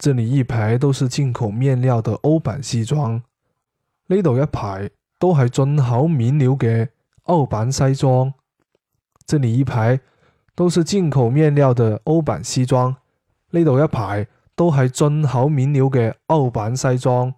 这里一排都是进口面料的欧版西装。呢度一排都系进口面料嘅欧版西装。这里一排都是进口面料的欧版西装。呢度一排都系进口面料嘅欧版西装。